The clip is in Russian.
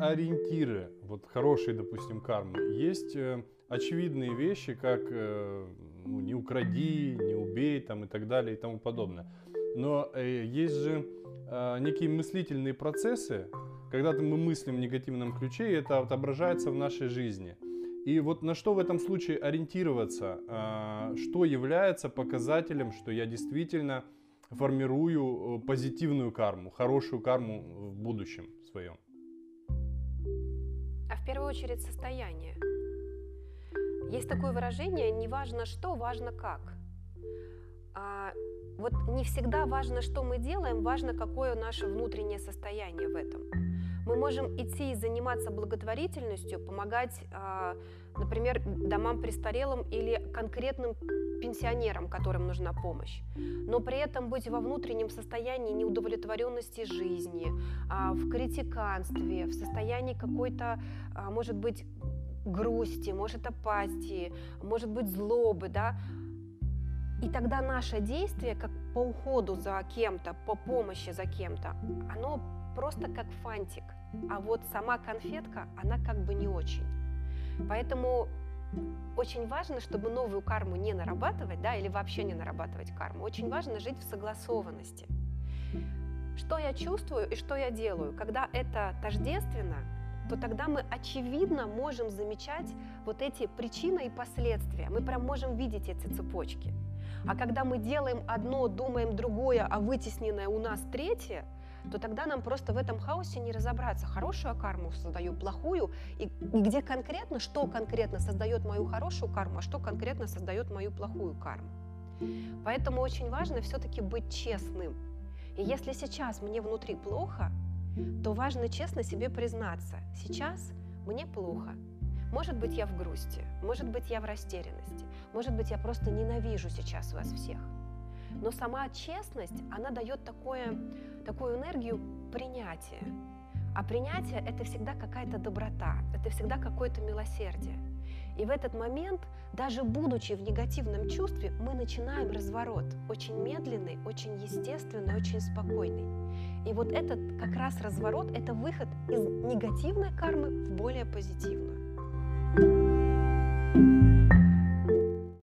ориентиры, вот хорошие, допустим, кармы, есть э, очевидные вещи, как э, ну, не укради, не убей там, и так далее и тому подобное. Но э, есть же э, некие мыслительные процессы, когда мы мыслим в негативном ключе, и это отображается в нашей жизни. И вот на что в этом случае ориентироваться, э, что является показателем, что я действительно формирую э, позитивную карму, хорошую карму в будущем своем? А в первую очередь состояние. Есть такое выражение «не важно что, важно как». А, вот не всегда важно, что мы делаем, важно, какое наше внутреннее состояние в этом. Мы можем идти и заниматься благотворительностью, помогать, а, например, домам престарелым или конкретным пенсионерам, которым нужна помощь, но при этом быть во внутреннем состоянии неудовлетворенности жизни, а, в критиканстве, в состоянии какой-то, а, может быть, грусти, может апатии, может быть злобы, да, и тогда наше действие, как по уходу за кем-то, по помощи за кем-то, оно просто как фантик. А вот сама конфетка, она как бы не очень. Поэтому очень важно, чтобы новую карму не нарабатывать, да, или вообще не нарабатывать карму. Очень важно жить в согласованности. Что я чувствую и что я делаю? Когда это тождественно, то тогда мы очевидно можем замечать вот эти причины и последствия. Мы прям можем видеть эти цепочки. А когда мы делаем одно, думаем другое, а вытесненное у нас третье, то тогда нам просто в этом хаосе не разобраться. Хорошую карму создаю, плохую, и, и где конкретно, что конкретно создает мою хорошую карму, а что конкретно создает мою плохую карму. Поэтому очень важно все-таки быть честным. И если сейчас мне внутри плохо, то важно честно себе признаться, сейчас мне плохо. Может быть, я в грусти, может быть, я в растерянности, может быть, я просто ненавижу сейчас вас всех. Но сама честность, она дает такое, такую энергию принятия. А принятие – это всегда какая-то доброта, это всегда какое-то милосердие. И в этот момент, даже будучи в негативном чувстве, мы начинаем разворот. Очень медленный, очень естественный, очень спокойный. И вот этот как раз разворот – это выход из негативной кармы в более позитивную.